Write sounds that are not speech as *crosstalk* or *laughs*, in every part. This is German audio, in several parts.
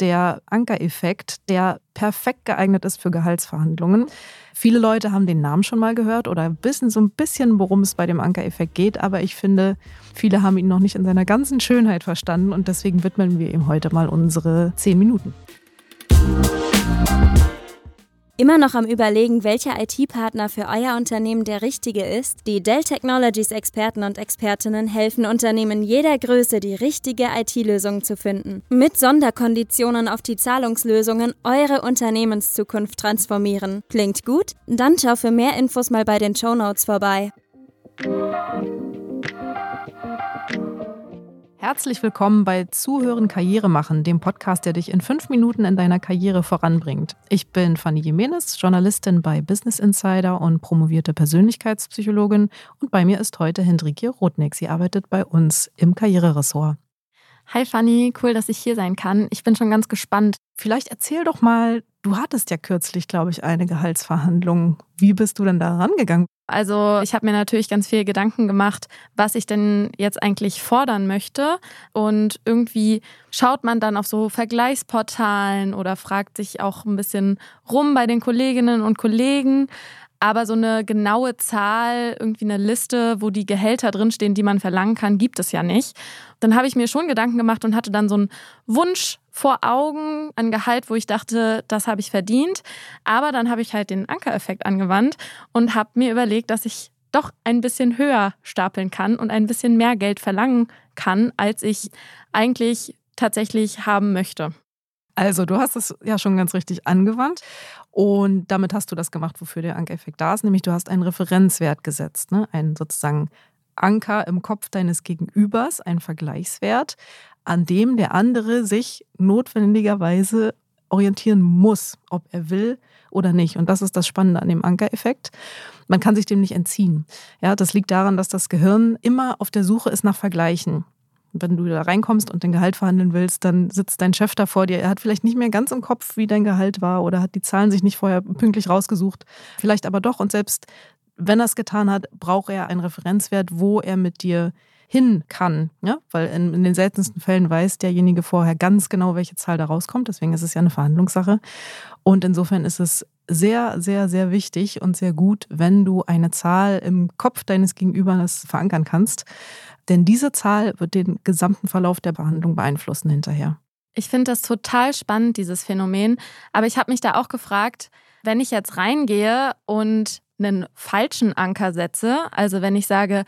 der Ankereffekt, der perfekt geeignet ist für Gehaltsverhandlungen. Viele Leute haben den Namen schon mal gehört oder wissen so ein bisschen, worum es bei dem Ankereffekt geht, aber ich finde, viele haben ihn noch nicht in seiner ganzen Schönheit verstanden und deswegen widmen wir ihm heute mal unsere zehn Minuten. Immer noch am Überlegen, welcher IT-Partner für euer Unternehmen der richtige ist? Die Dell Technologies Experten und Expertinnen helfen Unternehmen jeder Größe, die richtige IT-Lösung zu finden. Mit Sonderkonditionen auf die Zahlungslösungen eure Unternehmenszukunft transformieren. Klingt gut? Dann schau für mehr Infos mal bei den Show Notes vorbei. Herzlich willkommen bei Zuhören Karriere machen, dem Podcast, der dich in fünf Minuten in deiner Karriere voranbringt. Ich bin Fanny Jimenez, Journalistin bei Business Insider und promovierte Persönlichkeitspsychologin. Und bei mir ist heute Hendrike Rotnick. Sie arbeitet bei uns im Karriereressort. Hi Fanny, cool, dass ich hier sein kann. Ich bin schon ganz gespannt. Vielleicht erzähl doch mal, du hattest ja kürzlich, glaube ich, eine Gehaltsverhandlung. Wie bist du denn da rangegangen? Also ich habe mir natürlich ganz viel Gedanken gemacht, was ich denn jetzt eigentlich fordern möchte. Und irgendwie schaut man dann auf so Vergleichsportalen oder fragt sich auch ein bisschen rum bei den Kolleginnen und Kollegen. Aber so eine genaue Zahl, irgendwie eine Liste, wo die Gehälter drinstehen, die man verlangen kann, gibt es ja nicht. Dann habe ich mir schon Gedanken gemacht und hatte dann so einen Wunsch vor Augen an Gehalt, wo ich dachte, das habe ich verdient. Aber dann habe ich halt den Ankereffekt angewandt und habe mir überlegt, dass ich doch ein bisschen höher stapeln kann und ein bisschen mehr Geld verlangen kann, als ich eigentlich tatsächlich haben möchte. Also, du hast es ja schon ganz richtig angewandt und damit hast du das gemacht, wofür der Ankereffekt da ist, nämlich du hast einen Referenzwert gesetzt, ne? einen sozusagen Anker im Kopf deines Gegenübers, einen Vergleichswert, an dem der andere sich notwendigerweise orientieren muss, ob er will oder nicht. Und das ist das Spannende an dem Ankereffekt. Man kann sich dem nicht entziehen. Ja, das liegt daran, dass das Gehirn immer auf der Suche ist nach Vergleichen. Wenn du da reinkommst und den Gehalt verhandeln willst, dann sitzt dein Chef da vor dir. Er hat vielleicht nicht mehr ganz im Kopf, wie dein Gehalt war oder hat die Zahlen sich nicht vorher pünktlich rausgesucht. Vielleicht aber doch. Und selbst wenn er es getan hat, braucht er einen Referenzwert, wo er mit dir hin kann. Ja? Weil in, in, den seltensten Fällen weiß derjenige vorher ganz genau, welche Zahl da rauskommt. Deswegen ist es ja eine Verhandlungssache. Und insofern ist es sehr, sehr, sehr wichtig und sehr gut, wenn du eine Zahl im Kopf deines Gegenübers verankern kannst. Denn diese Zahl wird den gesamten Verlauf der Behandlung beeinflussen hinterher. Ich finde das total spannend, dieses Phänomen. Aber ich habe mich da auch gefragt, wenn ich jetzt reingehe und einen falschen Anker setze, also wenn ich sage,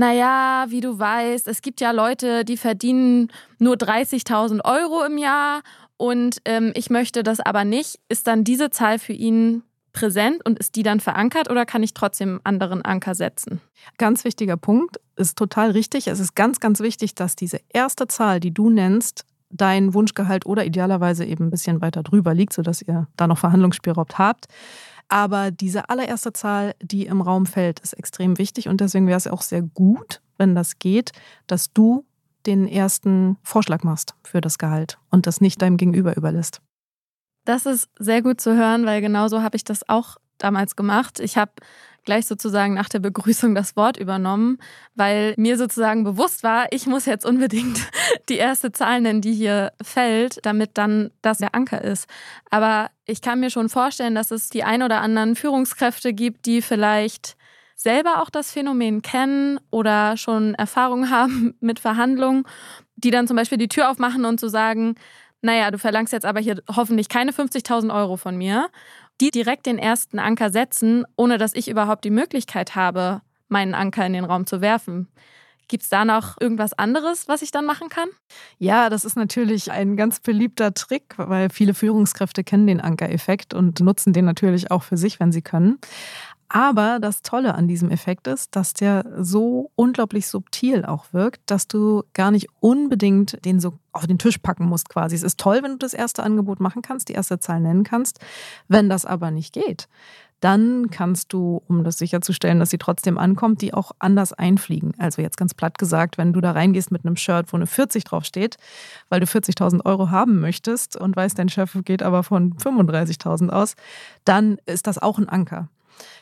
naja, wie du weißt, es gibt ja Leute, die verdienen nur 30.000 Euro im Jahr und ähm, ich möchte das aber nicht. Ist dann diese Zahl für ihn präsent und ist die dann verankert oder kann ich trotzdem einen anderen Anker setzen? Ganz wichtiger Punkt, ist total richtig. Es ist ganz, ganz wichtig, dass diese erste Zahl, die du nennst, dein Wunschgehalt oder idealerweise eben ein bisschen weiter drüber liegt, sodass ihr da noch Verhandlungsspielraum habt. Aber diese allererste Zahl, die im Raum fällt, ist extrem wichtig und deswegen wäre es auch sehr gut, wenn das geht, dass du den ersten Vorschlag machst für das Gehalt und das nicht deinem Gegenüber überlässt. Das ist sehr gut zu hören, weil genauso habe ich das auch damals gemacht. Ich habe gleich sozusagen nach der Begrüßung das Wort übernommen, weil mir sozusagen bewusst war, ich muss jetzt unbedingt *laughs* die erste Zahl nennen, die hier fällt, damit dann das der Anker ist. Aber ich kann mir schon vorstellen, dass es die ein oder anderen Führungskräfte gibt, die vielleicht selber auch das Phänomen kennen oder schon Erfahrung *laughs* haben mit Verhandlungen, die dann zum Beispiel die Tür aufmachen und zu so sagen, naja, du verlangst jetzt aber hier hoffentlich keine 50.000 Euro von mir die direkt den ersten Anker setzen, ohne dass ich überhaupt die Möglichkeit habe, meinen Anker in den Raum zu werfen. Gibt es da noch irgendwas anderes, was ich dann machen kann? Ja, das ist natürlich ein ganz beliebter Trick, weil viele Führungskräfte kennen den Ankereffekt und nutzen den natürlich auch für sich, wenn sie können. Aber das Tolle an diesem Effekt ist, dass der so unglaublich subtil auch wirkt, dass du gar nicht unbedingt den so auf den Tisch packen musst quasi. Es ist toll, wenn du das erste Angebot machen kannst, die erste Zahl nennen kannst. Wenn das aber nicht geht, dann kannst du, um das sicherzustellen, dass sie trotzdem ankommt, die auch anders einfliegen. Also jetzt ganz platt gesagt, wenn du da reingehst mit einem Shirt, wo eine 40 draufsteht, weil du 40.000 Euro haben möchtest und weißt, dein Chef geht aber von 35.000 aus, dann ist das auch ein Anker.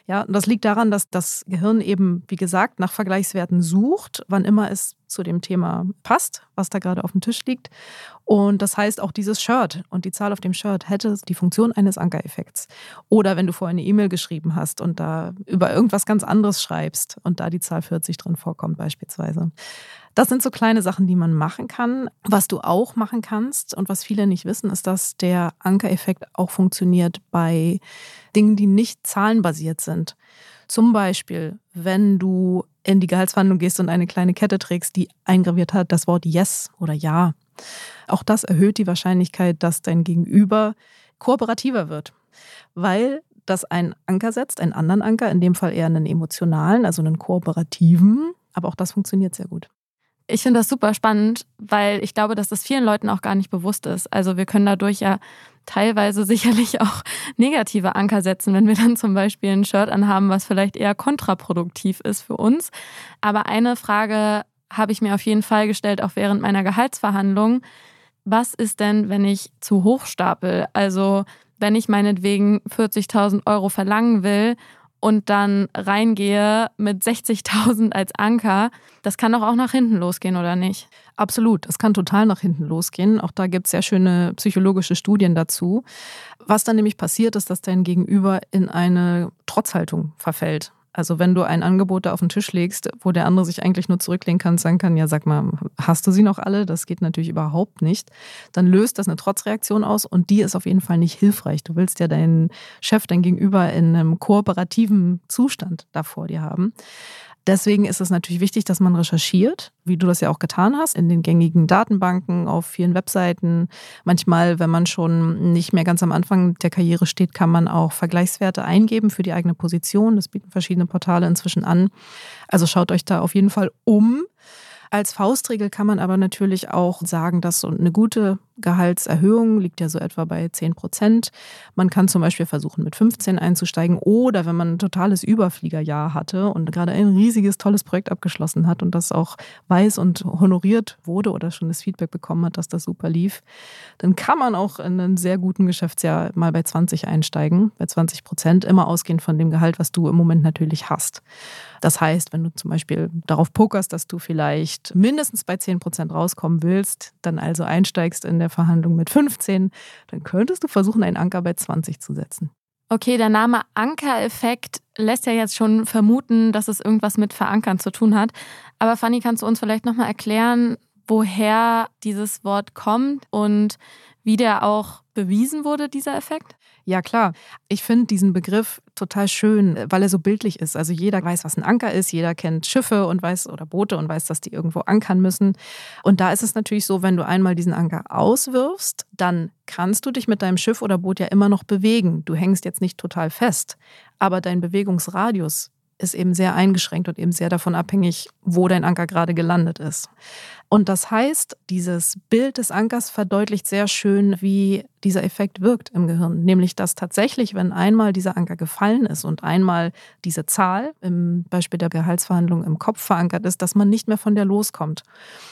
Ja, und das liegt daran, dass das Gehirn eben, wie gesagt, nach Vergleichswerten sucht, wann immer es zu dem Thema passt, was da gerade auf dem Tisch liegt. Und das heißt, auch dieses Shirt und die Zahl auf dem Shirt hätte die Funktion eines Ankereffekts. Oder wenn du vorher eine E-Mail geschrieben hast und da über irgendwas ganz anderes schreibst und da die Zahl 40 drin vorkommt beispielsweise. Das sind so kleine Sachen, die man machen kann. Was du auch machen kannst und was viele nicht wissen, ist, dass der Ankereffekt auch funktioniert bei Dingen, die nicht zahlenbasiert sind. Zum Beispiel, wenn du in die Gehaltsverhandlung gehst und eine kleine Kette trägst, die eingraviert hat das Wort Yes oder Ja. Auch das erhöht die Wahrscheinlichkeit, dass dein Gegenüber kooperativer wird, weil das einen Anker setzt, einen anderen Anker, in dem Fall eher einen emotionalen, also einen kooperativen. Aber auch das funktioniert sehr gut. Ich finde das super spannend, weil ich glaube, dass das vielen Leuten auch gar nicht bewusst ist. Also wir können dadurch ja teilweise *laughs* sicherlich auch negative Anker setzen, wenn wir dann zum Beispiel ein Shirt anhaben, was vielleicht eher kontraproduktiv ist für uns. Aber eine Frage habe ich mir auf jeden Fall gestellt, auch während meiner Gehaltsverhandlung. Was ist denn, wenn ich zu hoch stapel? Also wenn ich meinetwegen 40.000 Euro verlangen will und dann reingehe mit 60.000 als Anker, das kann doch auch nach hinten losgehen, oder nicht? Absolut, das kann total nach hinten losgehen. Auch da gibt es sehr schöne psychologische Studien dazu. Was dann nämlich passiert, ist, dass dein Gegenüber in eine Trotzhaltung verfällt. Also wenn du ein Angebot da auf den Tisch legst, wo der andere sich eigentlich nur zurücklehnen kann und sagen kann, ja, sag mal, hast du sie noch alle? Das geht natürlich überhaupt nicht. Dann löst das eine Trotzreaktion aus und die ist auf jeden Fall nicht hilfreich. Du willst ja deinen Chef, dein Gegenüber in einem kooperativen Zustand da vor dir haben. Deswegen ist es natürlich wichtig, dass man recherchiert, wie du das ja auch getan hast, in den gängigen Datenbanken, auf vielen Webseiten. Manchmal, wenn man schon nicht mehr ganz am Anfang der Karriere steht, kann man auch Vergleichswerte eingeben für die eigene Position. Das bieten verschiedene Portale inzwischen an. Also schaut euch da auf jeden Fall um. Als Faustregel kann man aber natürlich auch sagen, dass so eine gute Gehaltserhöhung liegt ja so etwa bei 10 Prozent. Man kann zum Beispiel versuchen, mit 15 einzusteigen oder wenn man ein totales Überfliegerjahr hatte und gerade ein riesiges, tolles Projekt abgeschlossen hat und das auch weiß und honoriert wurde oder schon das Feedback bekommen hat, dass das super lief, dann kann man auch in einem sehr guten Geschäftsjahr mal bei 20 einsteigen, bei 20 Prozent, immer ausgehend von dem Gehalt, was du im Moment natürlich hast. Das heißt, wenn du zum Beispiel darauf pokerst, dass du vielleicht mindestens bei 10 Prozent rauskommen willst, dann also einsteigst in der der Verhandlung mit 15, dann könntest du versuchen, einen Anker bei 20 zu setzen. Okay, der Name Ankereffekt lässt ja jetzt schon vermuten, dass es irgendwas mit Verankern zu tun hat. Aber Fanny, kannst du uns vielleicht nochmal erklären, woher dieses Wort kommt und wie der auch bewiesen wurde, dieser Effekt? Ja, klar. Ich finde diesen Begriff total schön, weil er so bildlich ist. Also jeder weiß, was ein Anker ist, jeder kennt Schiffe und weiß oder Boote und weiß, dass die irgendwo ankern müssen. Und da ist es natürlich so, wenn du einmal diesen Anker auswirfst, dann kannst du dich mit deinem Schiff oder Boot ja immer noch bewegen. Du hängst jetzt nicht total fest, aber dein Bewegungsradius ist eben sehr eingeschränkt und eben sehr davon abhängig, wo dein Anker gerade gelandet ist. Und das heißt, dieses Bild des Ankers verdeutlicht sehr schön, wie dieser Effekt wirkt im Gehirn. Nämlich, dass tatsächlich, wenn einmal dieser Anker gefallen ist und einmal diese Zahl im Beispiel der Gehaltsverhandlung im Kopf verankert ist, dass man nicht mehr von der loskommt.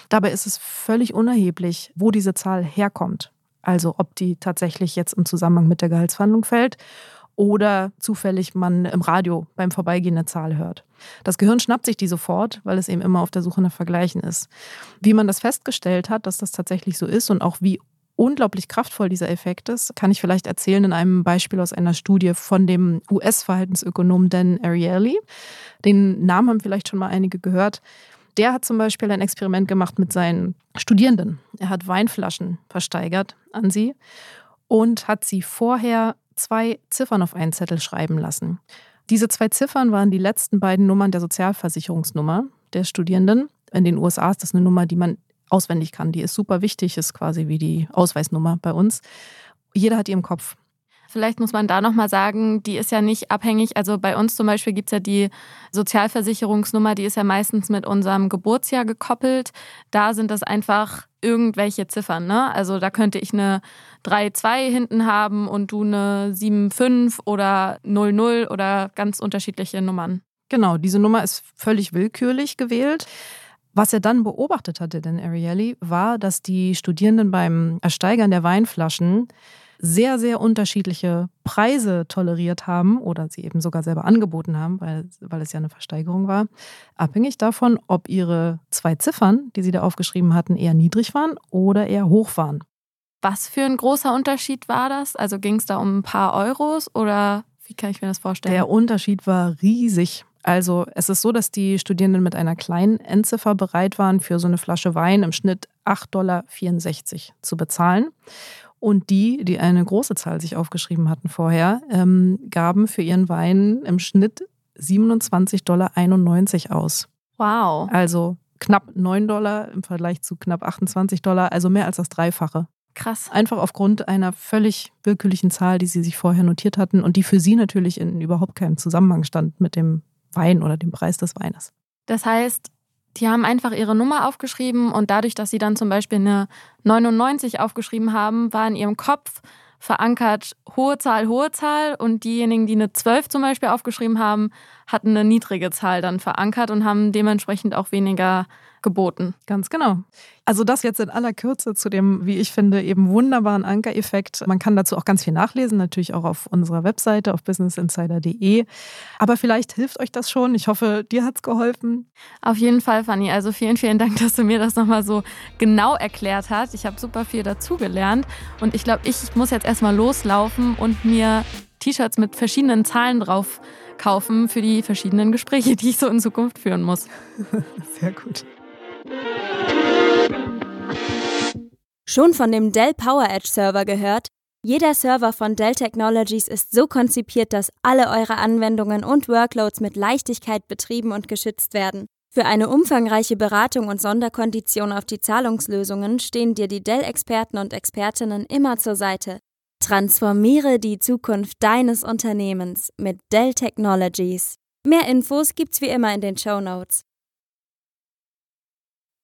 Dabei ist es völlig unerheblich, wo diese Zahl herkommt. Also ob die tatsächlich jetzt im Zusammenhang mit der Gehaltsverhandlung fällt oder zufällig man im Radio beim Vorbeigehen eine Zahl hört. Das Gehirn schnappt sich die sofort, weil es eben immer auf der Suche nach Vergleichen ist. Wie man das festgestellt hat, dass das tatsächlich so ist und auch wie unglaublich kraftvoll dieser Effekt ist, kann ich vielleicht erzählen in einem Beispiel aus einer Studie von dem US-Verhaltensökonom Dan Ariely. Den Namen haben vielleicht schon mal einige gehört. Der hat zum Beispiel ein Experiment gemacht mit seinen Studierenden. Er hat Weinflaschen versteigert an sie und hat sie vorher zwei Ziffern auf einen Zettel schreiben lassen. Diese zwei Ziffern waren die letzten beiden Nummern der Sozialversicherungsnummer der Studierenden. In den USA ist das eine Nummer, die man auswendig kann. Die ist super wichtig, ist quasi wie die Ausweisnummer bei uns. Jeder hat die im Kopf. Vielleicht muss man da nochmal sagen, die ist ja nicht abhängig. Also bei uns zum Beispiel gibt es ja die Sozialversicherungsnummer, die ist ja meistens mit unserem Geburtsjahr gekoppelt. Da sind das einfach irgendwelche Ziffern. Ne? Also da könnte ich eine 3-2 hinten haben und du eine 7-5 oder 0-0 oder ganz unterschiedliche Nummern. Genau, diese Nummer ist völlig willkürlich gewählt. Was er dann beobachtet hatte, den Ariely, war, dass die Studierenden beim Ersteigern der Weinflaschen sehr, sehr unterschiedliche Preise toleriert haben oder sie eben sogar selber angeboten haben, weil, weil es ja eine Versteigerung war, abhängig davon, ob ihre zwei Ziffern, die sie da aufgeschrieben hatten, eher niedrig waren oder eher hoch waren. Was für ein großer Unterschied war das? Also ging es da um ein paar Euros oder wie kann ich mir das vorstellen? Der Unterschied war riesig. Also es ist so, dass die Studierenden mit einer kleinen Endziffer bereit waren, für so eine Flasche Wein im Schnitt 8,64 Dollar zu bezahlen. Und die, die eine große Zahl sich aufgeschrieben hatten vorher, ähm, gaben für ihren Wein im Schnitt 27,91 Dollar aus. Wow. Also knapp 9 Dollar im Vergleich zu knapp 28 Dollar, also mehr als das Dreifache. Krass. Einfach aufgrund einer völlig willkürlichen Zahl, die sie sich vorher notiert hatten und die für sie natürlich in überhaupt keinem Zusammenhang stand mit dem Wein oder dem Preis des Weines. Das heißt, die haben einfach ihre Nummer aufgeschrieben und dadurch, dass sie dann zum Beispiel eine 99 aufgeschrieben haben, war in ihrem Kopf verankert hohe Zahl, hohe Zahl. Und diejenigen, die eine 12 zum Beispiel aufgeschrieben haben, hatten eine niedrige Zahl dann verankert und haben dementsprechend auch weniger geboten. Ganz genau. Also das jetzt in aller Kürze zu dem, wie ich finde, eben wunderbaren Anker-Effekt. Man kann dazu auch ganz viel nachlesen, natürlich auch auf unserer Webseite auf businessinsider.de. Aber vielleicht hilft euch das schon. Ich hoffe, dir hat es geholfen. Auf jeden Fall, Fanny. Also vielen, vielen Dank, dass du mir das nochmal so genau erklärt hast. Ich habe super viel dazugelernt und ich glaube, ich muss jetzt erstmal loslaufen und mir T-Shirts mit verschiedenen Zahlen drauf kaufen für die verschiedenen Gespräche, die ich so in Zukunft führen muss. *laughs* Sehr gut. Schon von dem Dell PowerEdge Server gehört? Jeder Server von Dell Technologies ist so konzipiert, dass alle eure Anwendungen und Workloads mit Leichtigkeit betrieben und geschützt werden. Für eine umfangreiche Beratung und Sonderkondition auf die Zahlungslösungen stehen dir die Dell-Experten und Expertinnen immer zur Seite. Transformiere die Zukunft deines Unternehmens mit Dell Technologies. Mehr Infos gibt's wie immer in den Show Notes.